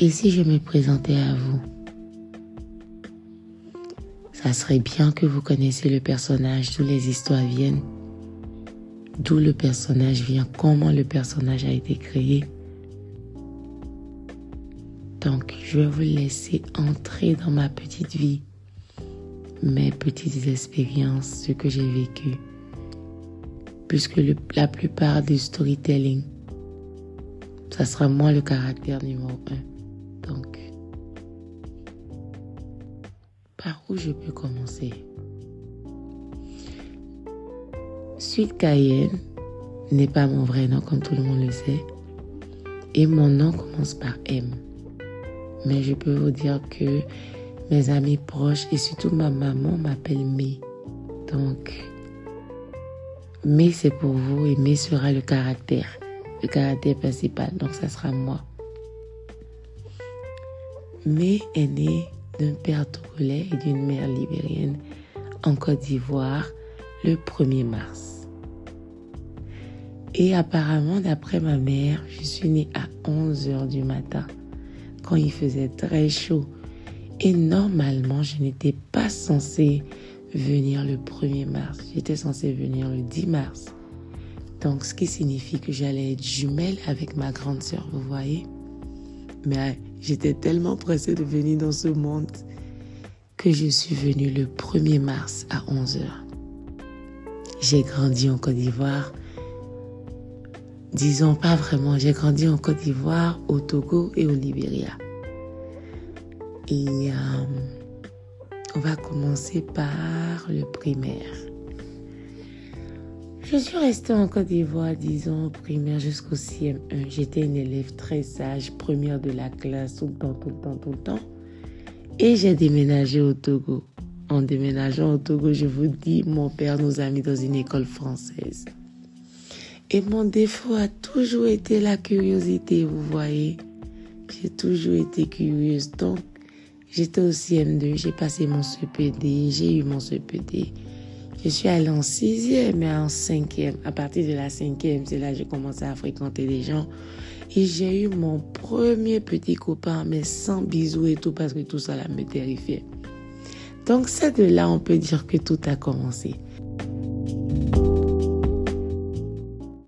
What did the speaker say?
Et si je me présentais à vous Ça serait bien que vous connaissiez le personnage, d'où les histoires viennent, d'où le personnage vient, comment le personnage a été créé. Donc, je vais vous laisser entrer dans ma petite vie, mes petites expériences, ce que j'ai vécu. Puisque la plupart du storytelling, ça sera moi le caractère numéro un. Donc, par où je peux commencer? Suite Cayenne n'est pas mon vrai nom comme tout le monde le sait. Et mon nom commence par M mais je peux vous dire que mes amis proches et surtout ma maman m'appellent Mé. Donc, Mé c'est pour vous et Mé sera le caractère, le caractère principal. Donc, ça sera moi. Mé est né d'un père togolais et d'une mère libérienne en Côte d'Ivoire le 1er mars. Et apparemment, d'après ma mère, je suis née à 11 heures du matin quand il faisait très chaud. Et normalement, je n'étais pas censée venir le 1er mars. J'étais censée venir le 10 mars. Donc, ce qui signifie que j'allais être jumelle avec ma grande sœur, vous voyez. Mais j'étais tellement pressée de venir dans ce monde que je suis venue le 1er mars à 11h. J'ai grandi en Côte d'Ivoire Disons pas vraiment, j'ai grandi en Côte d'Ivoire, au Togo et au Libéria. Et euh, on va commencer par le primaire. Je suis restée en Côte d'Ivoire, disons, primaire jusqu'au CM1. J'étais une élève très sage, première de la classe, tout le temps, tout le temps, tout le temps. Et j'ai déménagé au Togo. En déménageant au Togo, je vous dis, mon père nous a mis dans une école française. Et mon défaut a toujours été la curiosité, vous voyez. J'ai toujours été curieuse. Donc, j'étais au CM2, j'ai passé mon CPD, j'ai eu mon CPD. Je suis allée en sixième et en cinquième. À partir de la cinquième, c'est là que j'ai commencé à fréquenter des gens. Et j'ai eu mon premier petit copain, mais sans bisous et tout, parce que tout ça là me terrifiait. Donc, c'est de là, on peut dire que tout a commencé.